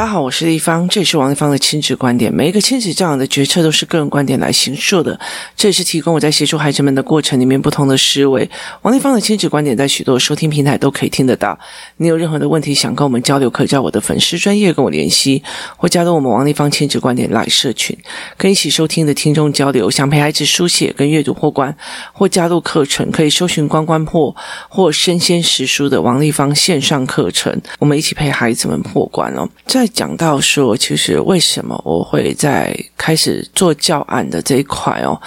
大家好，我是丽芳，这里是王丽芳的亲子观点。每一个亲子教养的决策都是个人观点来形塑的，这也是提供我在协助孩子们的过程里面不同的思维。王丽芳的亲子观点在许多收听平台都可以听得到。你有任何的问题想跟我们交流，可以在我的粉丝专业跟我联系，或加入我们王丽芳亲子观点来社群，跟一起收听的听众交流。想陪孩子书写跟阅读破关，或加入课程，可以搜寻关关破或身先识书的王丽芳线上课程，我们一起陪孩子们破关哦。在讲到说，其实为什么我会在开始做教案的这一块哦，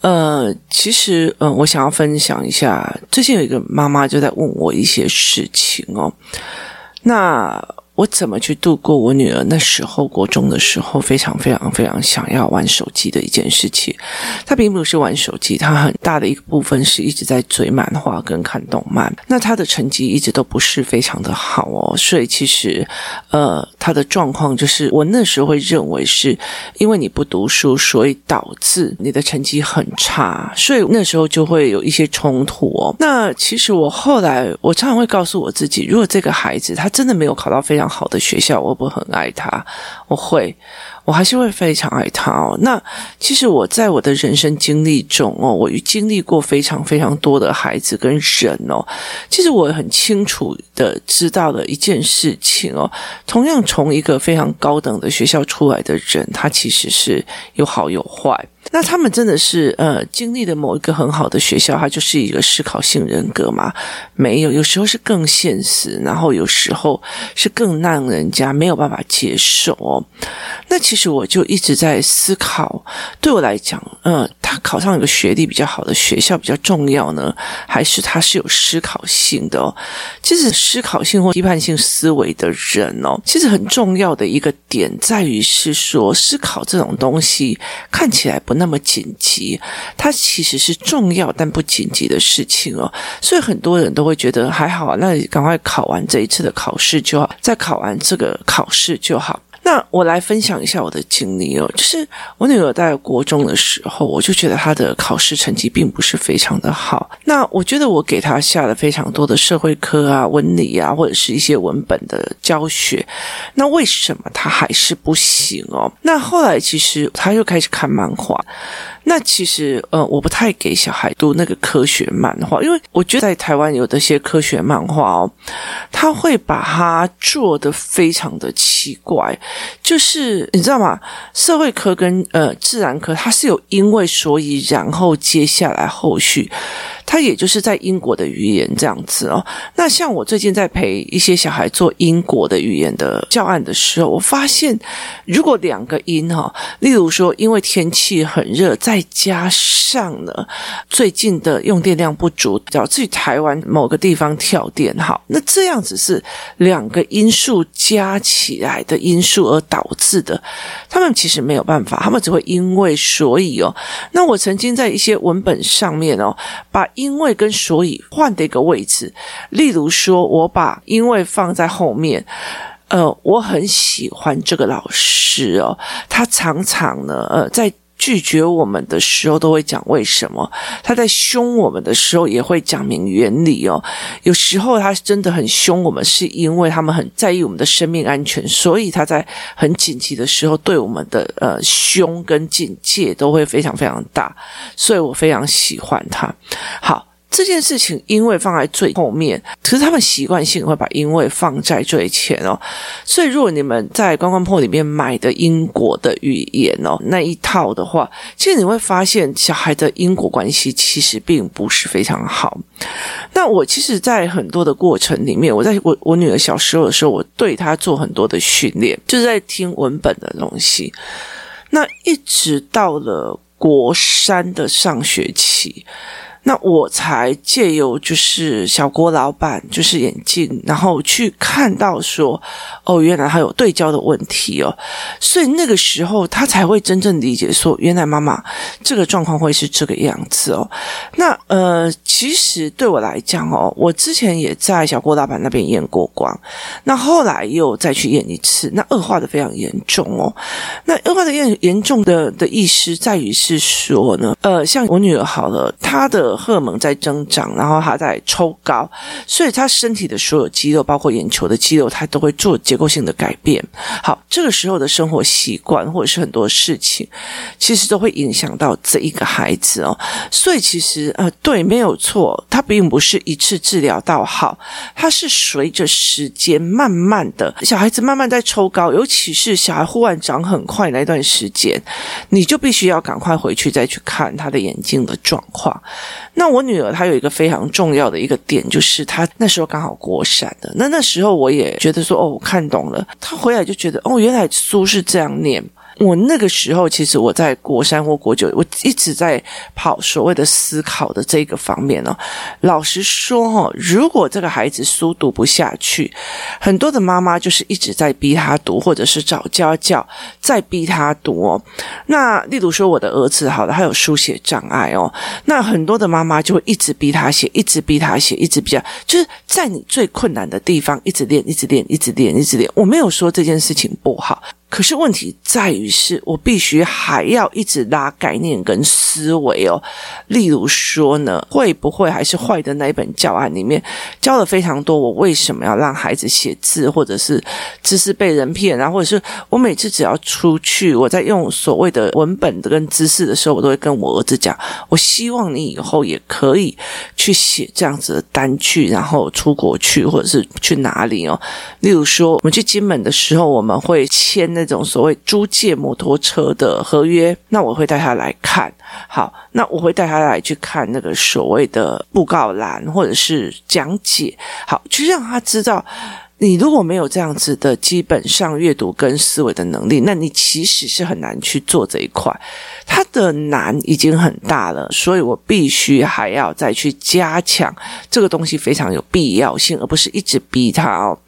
呃，其实嗯，我想要分享一下，最近有一个妈妈就在问我一些事情哦，那。我怎么去度过我女儿那时候国中的时候非常非常非常想要玩手机的一件事情？她并不是玩手机，她很大的一个部分是一直在追漫画跟看动漫。那她的成绩一直都不是非常的好哦，所以其实呃，她的状况就是我那时候会认为是因为你不读书，所以导致你的成绩很差，所以那时候就会有一些冲突哦。那其实我后来我常常会告诉我自己，如果这个孩子他真的没有考到非常好的学校，我不很爱他，我会，我还是会非常爱他哦。那其实我在我的人生经历中哦，我经历过非常非常多的孩子跟人哦。其实我很清楚的知道了一件事情哦，同样从一个非常高等的学校出来的人，他其实是有好有坏。那他们真的是呃经历了某一个很好的学校，他就是一个思考性人格吗？没有，有时候是更现实，然后有时候是更让人家没有办法接受哦。那其实我就一直在思考，对我来讲，呃，他考上一个学历比较好的学校比较重要呢，还是他是有思考性的哦？其实思考性或批判性思维的人哦，其实很重要的一个点在于是说，思考这种东西看起来不。那么紧急，它其实是重要但不紧急的事情哦，所以很多人都会觉得还好，那你赶快考完这一次的考试就好，再考完这个考试就好。那我来分享一下我的经历哦，就是我女儿在国中的时候，我就觉得她的考试成绩并不是非常的好。那我觉得我给她下了非常多的社会科啊、文理啊，或者是一些文本的教学。那为什么她还是不行哦？那后来其实她又开始看漫画。那其实，呃，我不太给小孩读那个科学漫画，因为我觉得在台湾有的些科学漫画哦，他会把它做得非常的奇怪，就是你知道吗？社会科跟呃自然科，它是有因为所以然后接下来后续。他也就是在英国的语言这样子哦。那像我最近在陪一些小孩做英国的语言的教案的时候，我发现如果两个音哈，例如说因为天气很热，再加上呢最近的用电量不足，导致台湾某个地方跳电，好，那这样子是两个因素加起来的因素而导致的。他们其实没有办法，他们只会因为所以哦。那我曾经在一些文本上面哦，把因为跟所以换的一个位置，例如说，我把因为放在后面，呃，我很喜欢这个老师哦，他常常呢，呃，在。拒绝我们的时候都会讲为什么，他在凶我们的时候也会讲明原理哦。有时候他真的很凶我们，是因为他们很在意我们的生命安全，所以他在很紧急的时候对我们的呃凶跟警戒都会非常非常大，所以我非常喜欢他。好。这件事情因为放在最后面，可是他们习惯性会把因为放在最前哦。所以如果你们在关关破里面买的英国的语言哦那一套的话，其实你会发现小孩的因果关系其实并不是非常好。那我其实，在很多的过程里面，我在我我女儿小时候的时候，我对她做很多的训练，就是在听文本的东西。那一直到了国三的上学期。那我才借由就是小郭老板就是眼镜，然后去看到说，哦，原来他有对焦的问题哦，所以那个时候他才会真正理解说，原来妈妈这个状况会是这个样子哦。那呃，其实对我来讲哦，我之前也在小郭老板那边验过光，那后来又再去验一次，那恶化的非常严重哦。那恶化的严严重的的意思在于是说呢，呃，像我女儿好了，她的。荷尔蒙在增长，然后他在抽高，所以他身体的所有肌肉，包括眼球的肌肉，他都会做结构性的改变。好，这个时候的生活习惯或者是很多事情，其实都会影响到这一个孩子哦。所以其实呃，对，没有错，他并不是一次治疗到好，他是随着时间慢慢的，小孩子慢慢在抽高，尤其是小孩忽然长很快那段时间，你就必须要赶快回去再去看他的眼睛的状况。那我女儿她有一个非常重要的一个点，就是她那时候刚好国三的，那那时候我也觉得说，哦，我看懂了。她回来就觉得，哦，原来书是这样念。我那个时候，其实我在国三或国九，我一直在跑所谓的思考的这个方面哦。老实说哦，如果这个孩子书读不下去，很多的妈妈就是一直在逼他读，或者是找家教再逼他读哦。那例如说我的儿子好了，他有书写障碍哦，那很多的妈妈就会一直逼他写，一直逼他写，一直逼他，就是在你最困难的地方一直练，一直练，一直练，一直练。我没有说这件事情不好。可是问题在于是，我必须还要一直拉概念跟思维哦。例如说呢，会不会还是坏的那一本教案里面教了非常多？我为什么要让孩子写字，或者是知识被人骗？然后或者是我每次只要出去，我在用所谓的文本的跟知识的时候，我都会跟我儿子讲：我希望你以后也可以去写这样子的单据，然后出国去，或者是去哪里哦。例如说，我们去金门的时候，我们会签那。这种所谓租借摩托车的合约，那我会带他来看。好，那我会带他来去看那个所谓的布告栏或者是讲解。好，去让他知道。你如果没有这样子的基本上阅读跟思维的能力，那你其实是很难去做这一块。它的难已经很大了，所以我必须还要再去加强这个东西，非常有必要性，而不是一直逼他哦。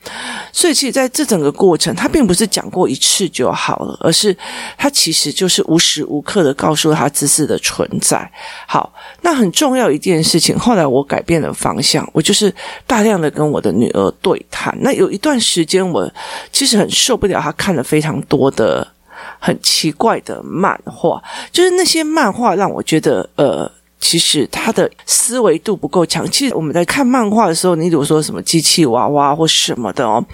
所以，其实在这整个过程，他并不是讲过一次就好了，而是他其实就是无时无刻的告诉他知识的存在。好，那很重要一件事情，后来我改变了方向，我就是大量的跟我的女儿对谈。那有有一段时间，我其实很受不了他看了非常多的很奇怪的漫画，就是那些漫画让我觉得，呃，其实他的思维度不够强。其实我们在看漫画的时候，你比如说什么机器娃娃或什么的哦，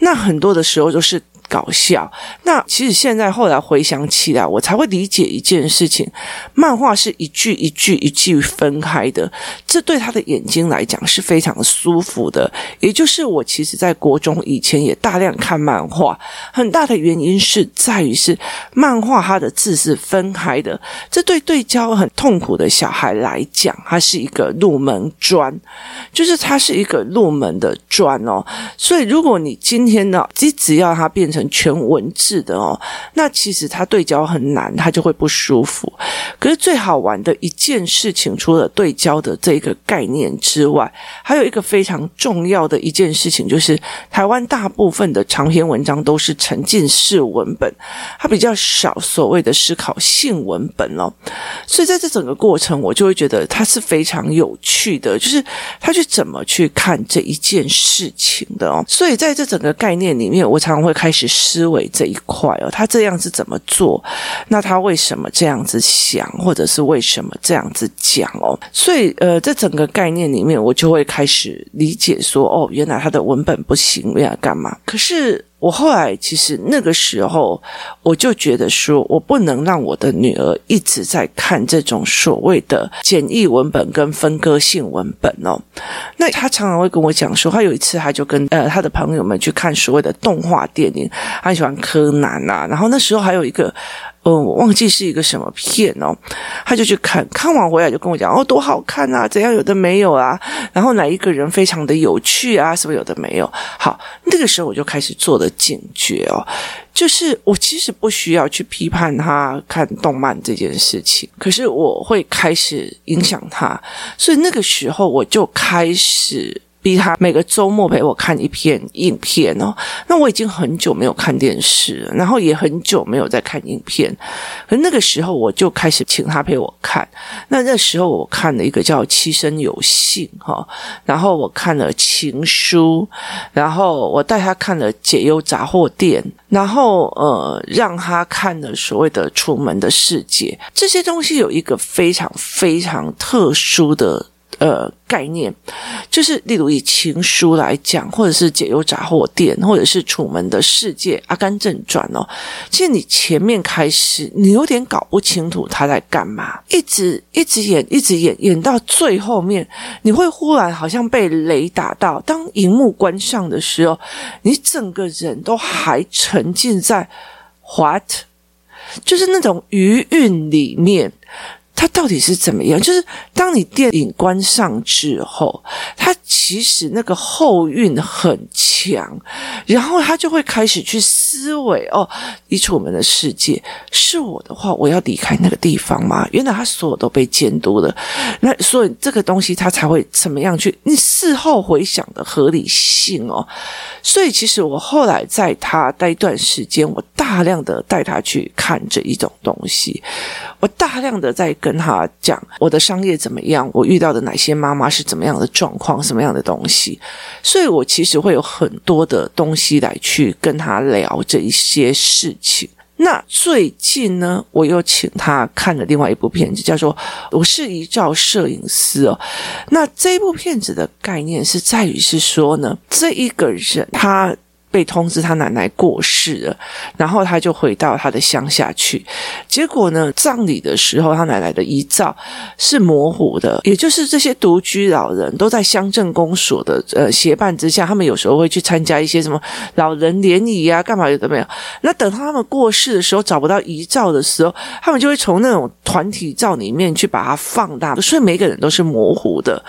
那很多的时候都是。搞笑。那其实现在后来回想起来，我才会理解一件事情：漫画是一句一句一句分开的，这对他的眼睛来讲是非常舒服的。也就是我其实在国中以前也大量看漫画，很大的原因是在于是漫画它的字是分开的，这对对焦很痛苦的小孩来讲，它是一个入门砖，就是它是一个入门的砖哦。所以如果你今天呢，只只要它变成全文字的哦，那其实他对焦很难，他就会不舒服。可是最好玩的一件事情，除了对焦的这个概念之外，还有一个非常重要的一件事情，就是台湾大部分的长篇文章都是沉浸式文本，它比较少所谓的思考性文本哦。所以在这整个过程，我就会觉得它是非常有趣的，就是他去怎么去看这一件事情的哦。所以在这整个概念里面，我常常会开始。思维这一块哦，他这样子怎么做？那他为什么这样子想，或者是为什么这样子讲哦？所以呃，这整个概念里面，我就会开始理解说，哦，原来他的文本不行，要干嘛？可是。我后来其实那个时候，我就觉得说，我不能让我的女儿一直在看这种所谓的简易文本跟分割性文本哦。那她常常会跟我讲说，她有一次她就跟呃他的朋友们去看所谓的动画电影，她喜欢柯南呐、啊，然后那时候还有一个。哦，我忘记是一个什么片哦，他就去看，看完回来就跟我讲哦，多好看啊，怎样有的没有啊，然后哪一个人非常的有趣啊，什么有的没有。好，那个时候我就开始做了警觉哦，就是我其实不需要去批判他看动漫这件事情，可是我会开始影响他，所以那个时候我就开始。逼他每个周末陪我看一篇影片哦。那我已经很久没有看电视了，然后也很久没有在看影片。可那个时候我就开始请他陪我看。那那时候我看了一个叫《七生有幸》哈，然后我看了《情书》，然后我带他看了《解忧杂货店》，然后呃让他看了所谓的《楚门的世界》。这些东西有一个非常非常特殊的。呃，概念就是，例如以情书来讲，或者是解忧杂货店，或者是楚门的世界、阿甘正传哦。其实你前面开始，你有点搞不清楚他在干嘛，一直一直演，一直演，演到最后面，你会忽然好像被雷打到。当荧幕关上的时候，你整个人都还沉浸在 what，就是那种余韵里面。它到底是怎么样？就是当你电影关上之后，它其实那个后韵很强，然后他就会开始去思维哦，以楚门的世界是我的话，我要离开那个地方吗？原来他所有都被监督了，那所以这个东西他才会怎么样去？你事后回想的合理性哦。所以其实我后来在他待一段时间，我大量的带他去看这一种东西，我大量的在跟。跟他讲我的商业怎么样，我遇到的哪些妈妈是怎么样的状况，什么样的东西，所以我其实会有很多的东西来去跟他聊这一些事情。那最近呢，我又请他看了另外一部片子，叫做《我是一照摄影师》哦。那这部片子的概念是在于是说呢，这一个人他。被通知他奶奶过世了，然后他就回到他的乡下去。结果呢，葬礼的时候，他奶奶的遗照是模糊的，也就是这些独居老人都在乡镇公所的呃协办之下，他们有时候会去参加一些什么老人联谊啊，干嘛有的没有。那等他们过世的时候，找不到遗照的时候，他们就会从那种团体照里面去把它放大，所以每个人都是模糊的。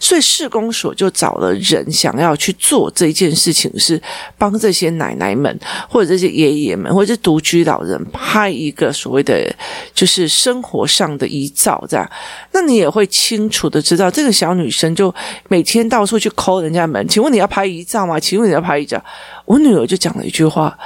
所以市公所就找了人想要去做这件事情，是帮。帮这些奶奶们，或者这些爷爷们，或者是独居老人拍一个所谓的就是生活上的遗照，这样，那你也会清楚的知道，这个小女生就每天到处去抠人家门，请问你要拍遗照吗？请问你要拍遗照？我女儿就讲了一句话。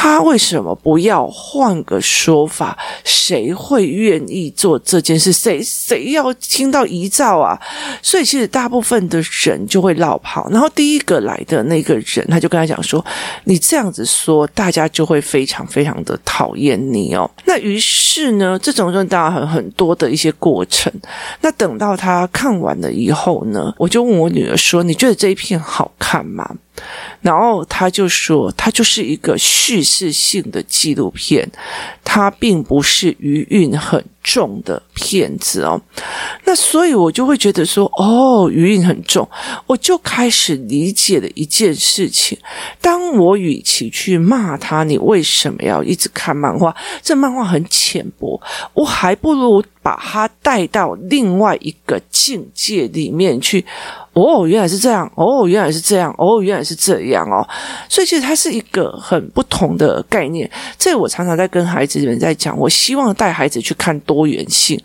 他为什么不要换个说法？谁会愿意做这件事？谁谁要听到遗照啊？所以其实大部分的人就会落跑。然后第一个来的那个人，他就跟他讲说：“你这样子说，大家就会非常非常的讨厌你哦。”那于是呢，这种就当然很很多的一些过程。那等到他看完了以后呢，我就问我女儿说：“你觉得这一片好看吗？”然后他就说，他就是一个叙事性的纪录片，它并不是余韵很重的骗子哦。那所以我就会觉得说，哦，余韵很重，我就开始理解了一件事情。当我与其去骂他，你为什么要一直看漫画？这漫画很浅薄，我还不如把它带到另外一个境界里面去。哦，原来是这样。哦，原来是这样。哦，原来是这样哦。所以其实它是一个很不同的概念。这我常常在跟孩子们在讲，我希望带孩子去看多多元性。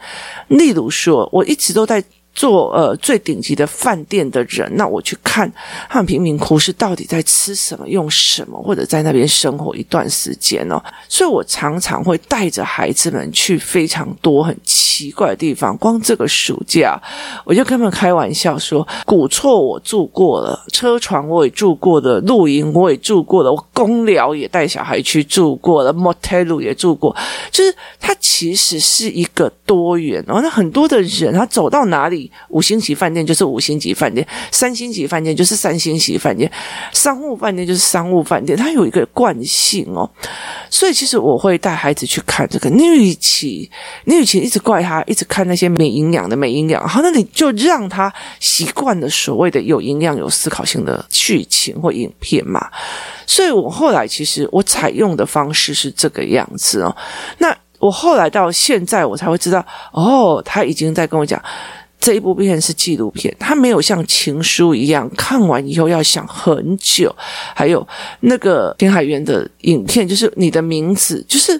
例如说，我一直都在。做呃最顶级的饭店的人，那我去看他们贫民窟是到底在吃什么、用什么，或者在那边生活一段时间哦。所以我常常会带着孩子们去非常多很奇怪的地方。光这个暑假，我就跟他们开玩笑说：古厝我住过了，车床我也住过的，露营我也住过了，我公寮也带小孩去住过了，motel 也住过。就是它其实是一个多元哦。那很多的人，他走到哪里？五星级饭店就是五星级饭店，三星级饭店就是三星级饭店，商务饭店就是商务饭店，它有一个惯性哦。所以其实我会带孩子去看这个。你与其你与其一直怪他，一直看那些没营养的没营养，好，那你就让他习惯了所谓的有营养、有思考性的剧情或影片嘛。所以我后来其实我采用的方式是这个样子哦。那我后来到现在我才会知道，哦，他已经在跟我讲。这一部片是纪录片，它没有像情书一样看完以后要想很久。还有那个田海源的影片，就是你的名字，就是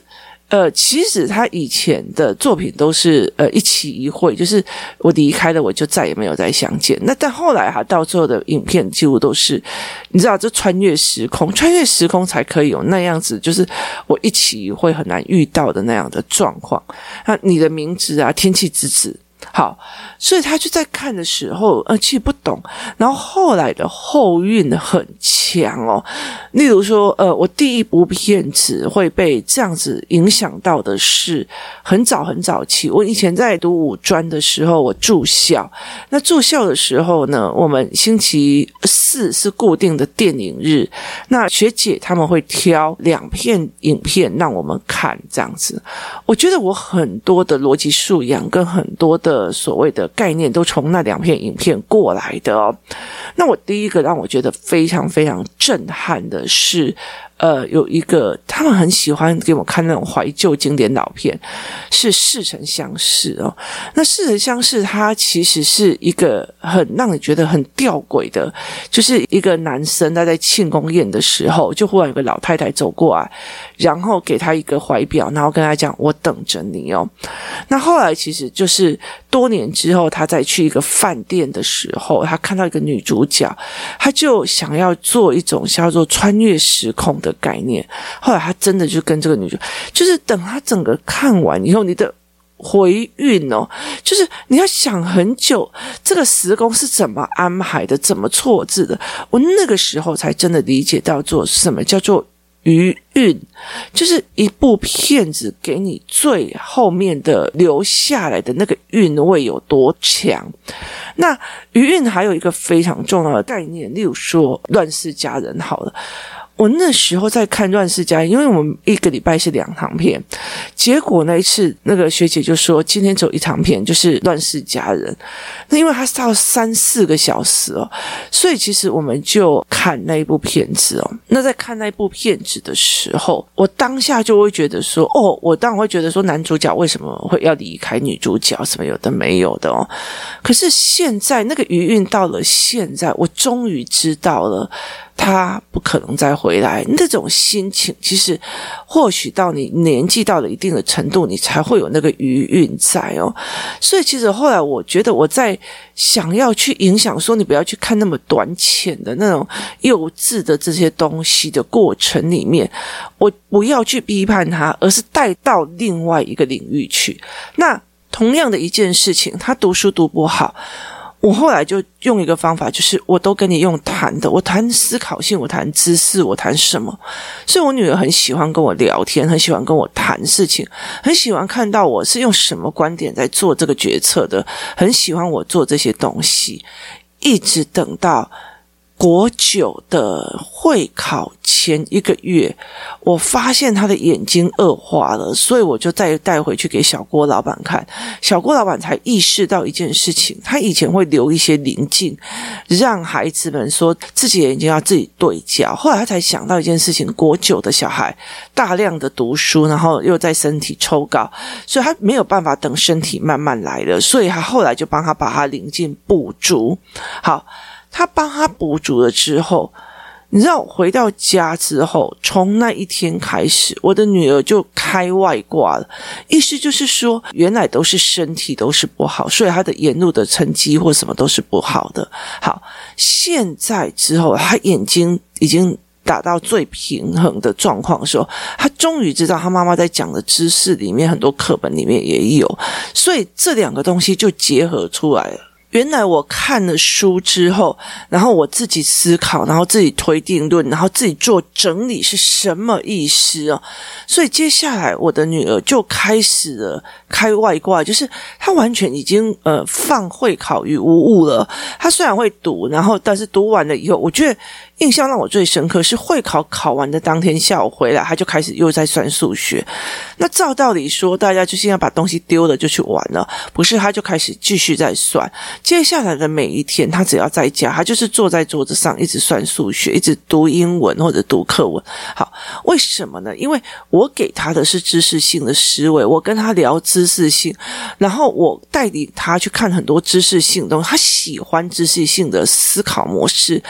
呃，其实他以前的作品都是呃一期一会，就是我离开了我就再也没有再相见。那但后来哈，到最后的影片几乎都是，你知道，这穿越时空，穿越时空才可以有那样子，就是我一期一会很难遇到的那样的状况。那你的名字啊，天气之子。好，所以他就在看的时候，呃，其实不懂。然后后来的后运很强哦。例如说，呃，我第一部片子会被这样子影响到的是，很早很早期，我以前在读五专的时候，我住校。那住校的时候呢，我们星期四是固定的电影日。那学姐他们会挑两片影片让我们看，这样子。我觉得我很多的逻辑素养跟很多的。所谓的概念都从那两片影片过来的哦。那我第一个让我觉得非常非常震撼的是。呃，有一个他们很喜欢给我看那种怀旧经典老片，是《似曾相识》哦。那《似曾相识》它其实是一个很让你觉得很吊诡的，就是一个男生他在庆功宴的时候，就忽然有个老太太走过来，然后给他一个怀表，然后跟他讲：“我等着你哦。”那后来其实就是多年之后，他再去一个饭店的时候，他看到一个女主角，他就想要做一种叫做穿越时空的。概念，后来他真的就跟这个女主，就是等他整个看完以后，你的回运哦，就是你要想很久，这个时空是怎么安排的，怎么错字的。我那个时候才真的理解到做什么叫做余韵，就是一部片子给你最后面的留下来的那个韵味有多强。那余韵还有一个非常重要的概念，例如说《乱世佳人》好了。我那时候在看《乱世佳人》，因为我们一个礼拜是两堂片，结果那一次那个学姐就说今天走一堂片，就是《乱世佳人》。那因为它是到三四个小时哦，所以其实我们就看那一部片子哦。那在看那一部片子的时候，我当下就会觉得说，哦，我当然会觉得说男主角为什么会要离开女主角，什么有的没有的哦。可是现在那个余韵到了现在，我终于知道了。他不可能再回来，那种心情其实，或许到你年纪到了一定的程度，你才会有那个余韵在哦。所以，其实后来我觉得，我在想要去影响说，你不要去看那么短浅的那种幼稚的这些东西的过程里面，我不要去批判他，而是带到另外一个领域去。那同样的一件事情，他读书读不好。我后来就用一个方法，就是我都跟你用谈的，我谈思考性，我谈知识，我谈什么？所以我女儿很喜欢跟我聊天，很喜欢跟我谈事情，很喜欢看到我是用什么观点在做这个决策的，很喜欢我做这些东西，一直等到。国九的会考前一个月，我发现他的眼睛恶化了，所以我就再带回去给小郭老板看。小郭老板才意识到一件事情：他以前会留一些棱镜，让孩子们说自己眼睛要自己对焦。后来他才想到一件事情：国九的小孩大量的读书，然后又在身体抽高，所以他没有办法等身体慢慢来了，所以他后来就帮他把他棱镜补足。好。他帮他补足了之后，你知道，回到家之后，从那一天开始，我的女儿就开外挂了。意思就是说，原来都是身体都是不好，所以她的沿路的成绩或什么都是不好的。好，现在之后，她眼睛已经达到最平衡的状况的时候，她终于知道，她妈妈在讲的知识里面，很多课本里面也有，所以这两个东西就结合出来了。原来我看了书之后，然后我自己思考，然后自己推定论，然后自己做整理是什么意思哦？所以接下来我的女儿就开始了开外挂，就是她完全已经呃放会考于无物了。她虽然会读，然后但是读完了以后，我觉得。印象让我最深刻是会考考完的当天下午回来，他就开始又在算数学。那照道理说，大家就现在把东西丢了就去玩了，不是？他就开始继续在算。接下来的每一天，他只要在家，他就是坐在桌子上一直算数学，一直读英文或者读课文。好，为什么呢？因为我给他的是知识性的思维，我跟他聊知识性，然后我带领他去看很多知识性的东西，他喜欢知识性的思考模式。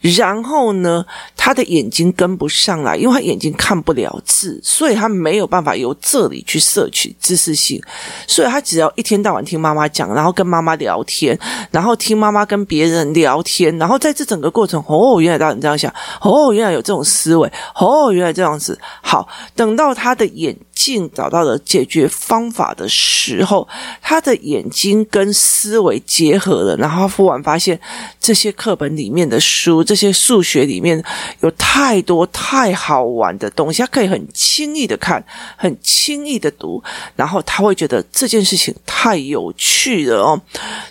然后呢，他的眼睛跟不上来，因为他眼睛看不了字，所以他没有办法由这里去摄取知识性，所以他只要一天到晚听妈妈讲，然后跟妈妈聊天，然后听妈妈跟别人聊天，然后在这整个过程，哦，原来大人这样想，哦，原来有这种思维，哦，原来这样子。好，等到他的眼睛找到了解决方法的时候，他的眼睛跟思维结合了，然后他忽然发现这些课本里面的书，这些数学里面有太多太好玩的东西，他可以很轻易的看，很轻易的读，然后他会觉得这件事情太有趣了哦，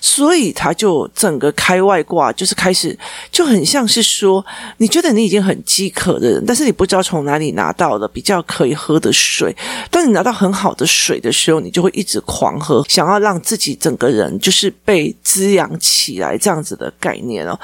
所以他就整个开外挂，就是开始就很像是说，你觉得你已经很饥渴的人，但是你不知道从哪里拿到了比较可以喝的水。当你拿到很好的水的时候，你就会一直狂喝，想要让自己整个人就是被滋养起来这样子的概念哦。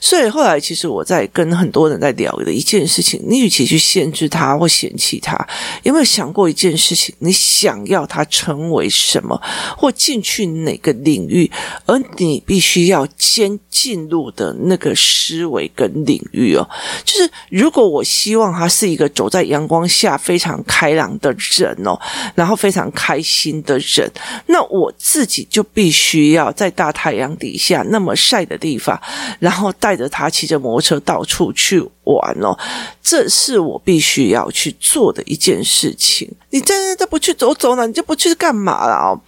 所以后来其实我在跟很多人在聊的一件事情，你与其去限制他或嫌弃他，有没有想过一件事情？你想要他成为什么，或进去哪个领域，而你必须要先进入的那个思维跟领域哦。就是如果我希望他是一个走在阳光下非常开朗的人。人哦，然后非常开心的人，那我自己就必须要在大太阳底下那么晒的地方，然后带着他骑着摩托车到处去玩哦，这是我必须要去做的一件事情。你真的都不去走走呢？你就不去干嘛了哦？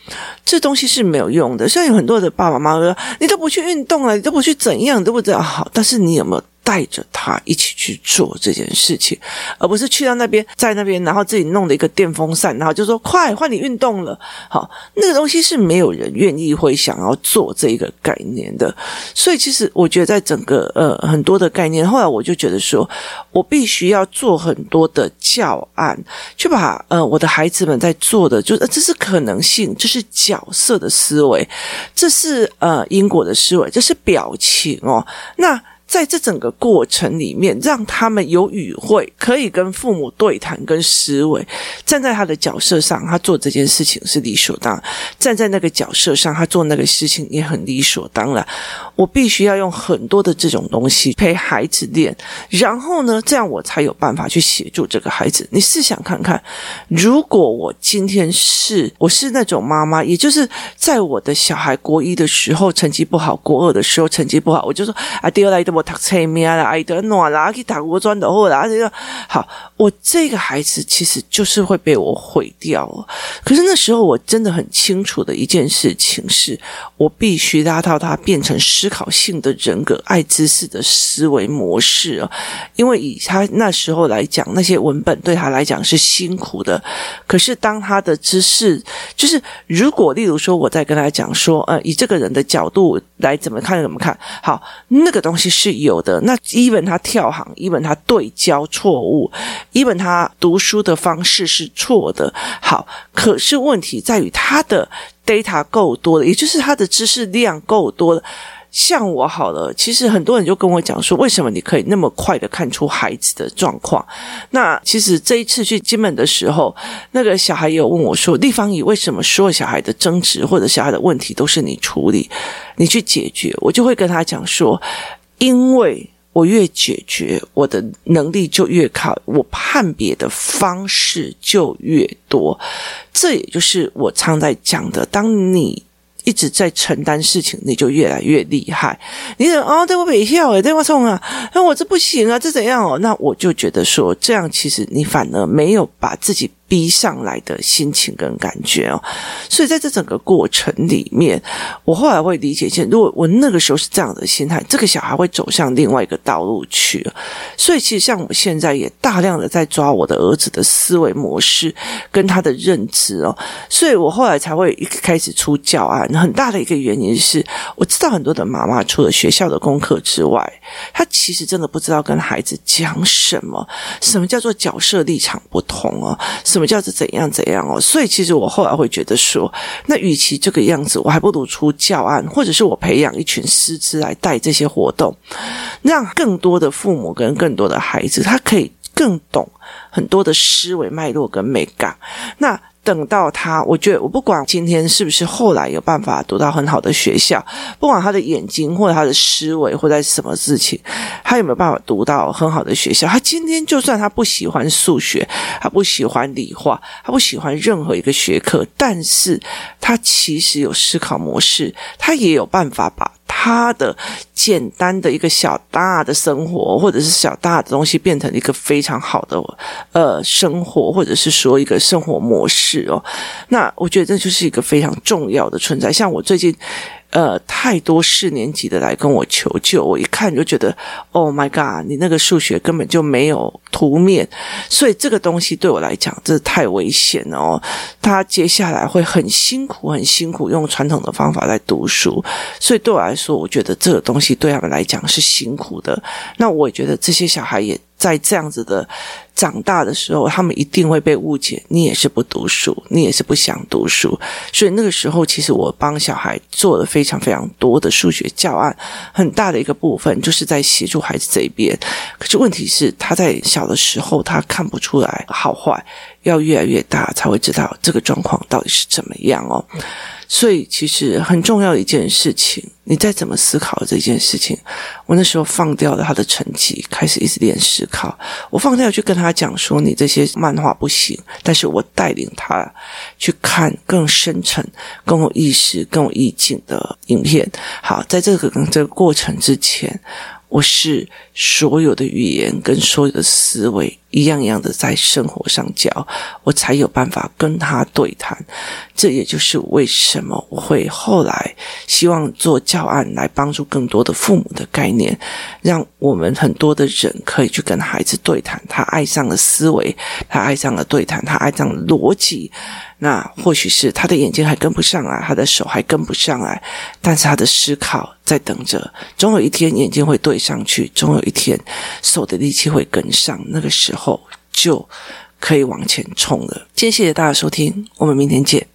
这东西是没有用的。像有很多的爸爸妈妈说：“你都不去运动了，你都不去怎样，你都不知道好。”但是你有没有？带着他一起去做这件事情，而不是去到那边，在那边，然后自己弄了一个电风扇，然后就说：“快，换你运动了。”好，那个东西是没有人愿意会想要做这一个概念的。所以，其实我觉得，在整个呃很多的概念，后来我就觉得说，我必须要做很多的教案，去把呃我的孩子们在做的，就是这是可能性，这是角色的思维，这是呃因果的思维，这是表情哦。那在这整个过程里面，让他们有语汇，可以跟父母对谈，跟思维，站在他的角色上，他做这件事情是理所当然；站在那个角色上，他做那个事情也很理所当然。我必须要用很多的这种东西陪孩子练，然后呢，这样我才有办法去协助这个孩子。你试想看看，如果我今天是我是那种妈妈，也就是在我的小孩国一的时候成绩不好，国二的时候成绩不好，我就说啊，第二来的。读册面啦，爱得暖啦，去打国专的后啦，这个好，我这个孩子其实就是会被我毁掉了。可是那时候我真的很清楚的一件事情是，我必须拉到他变成思考性的人格，爱知识的思维模式啊。因为以他那时候来讲，那些文本对他来讲是辛苦的。可是当他的知识，就是如果例如说我在跟他讲说，呃，以这个人的角度来怎么看怎么看，好，那个东西是。有的那，even 他跳行，even 他对焦错误，even 他读书的方式是错的。好，可是问题在于他的 data 够多了，也就是他的知识量够多了。像我好了，其实很多人就跟我讲说，为什么你可以那么快的看出孩子的状况？那其实这一次去金门的时候，那个小孩也有问我说，丽芳姨，为什么所有小孩的争执或者小孩的问题都是你处理，你去解决？我就会跟他讲说。因为我越解决，我的能力就越靠，我判别的方式就越多。这也就是我常在讲的，当你一直在承担事情，你就越来越厉害。你说哦，对我没效诶，对我冲啊，那我这不行啊，这怎样哦？那我就觉得说，这样其实你反而没有把自己。逼上来的心情跟感觉哦，所以在这整个过程里面，我后来会理解一下，如果我那个时候是这样的心态，这个小孩会走向另外一个道路去。所以其实像我现在也大量的在抓我的儿子的思维模式跟他的认知哦，所以我后来才会一开始出教案。很大的一个原因是，我知道很多的妈妈除了学校的功课之外，她其实真的不知道跟孩子讲什么，什么叫做角色立场不同哦，什什么叫做怎样怎样哦？所以其实我后来会觉得说，那与其这个样子，我还不如出教案，或者是我培养一群师资来带这些活动，让更多的父母跟更多的孩子，他可以更懂很多的思维脉络跟美感。那等到他，我觉得我不管今天是不是后来有办法读到很好的学校，不管他的眼睛或者他的思维或者什么事情，他有没有办法读到很好的学校？他今天就算他不喜欢数学，他不喜欢理化，他不喜欢任何一个学科，但是他其实有思考模式，他也有办法把。他的简单的一个小大的生活，或者是小大的东西，变成一个非常好的呃生活，或者是说一个生活模式哦。那我觉得这就是一个非常重要的存在。像我最近。呃，太多四年级的来跟我求救，我一看就觉得，Oh my God，你那个数学根本就没有图面，所以这个东西对我来讲，这太危险哦。他接下来会很辛苦，很辛苦，用传统的方法来读书，所以对我来说，我觉得这个东西对他们来讲是辛苦的。那我也觉得这些小孩也。在这样子的长大的时候，他们一定会被误解，你也是不读书，你也是不想读书。所以那个时候，其实我帮小孩做了非常非常多的数学教案，很大的一个部分就是在协助孩子这一边。可是问题是，他在小的时候他看不出来好坏，要越来越大才会知道这个状况到底是怎么样哦。所以，其实很重要一件事情，你再怎么思考这件事情，我那时候放掉了他的成绩，开始一直练思考。我放掉去跟他讲说，你这些漫画不行，但是我带领他去看更深层、更有意识、更有意境的影片。好，在这个这个过程之前。我是所有的语言跟所有的思维一样一样的在生活上教，我才有办法跟他对谈。这也就是为什么我会后来希望做教案来帮助更多的父母的概念，让我们很多的人可以去跟孩子对谈。他爱上了思维，他爱上了对谈，他爱上了逻辑。那或许是他的眼睛还跟不上来，他的手还跟不上来，但是他的思考在等着，总有一天眼睛会对上去，总有一天手的力气会跟上，那个时候后就可以往前冲了。今天谢谢大家收听，我们明天见。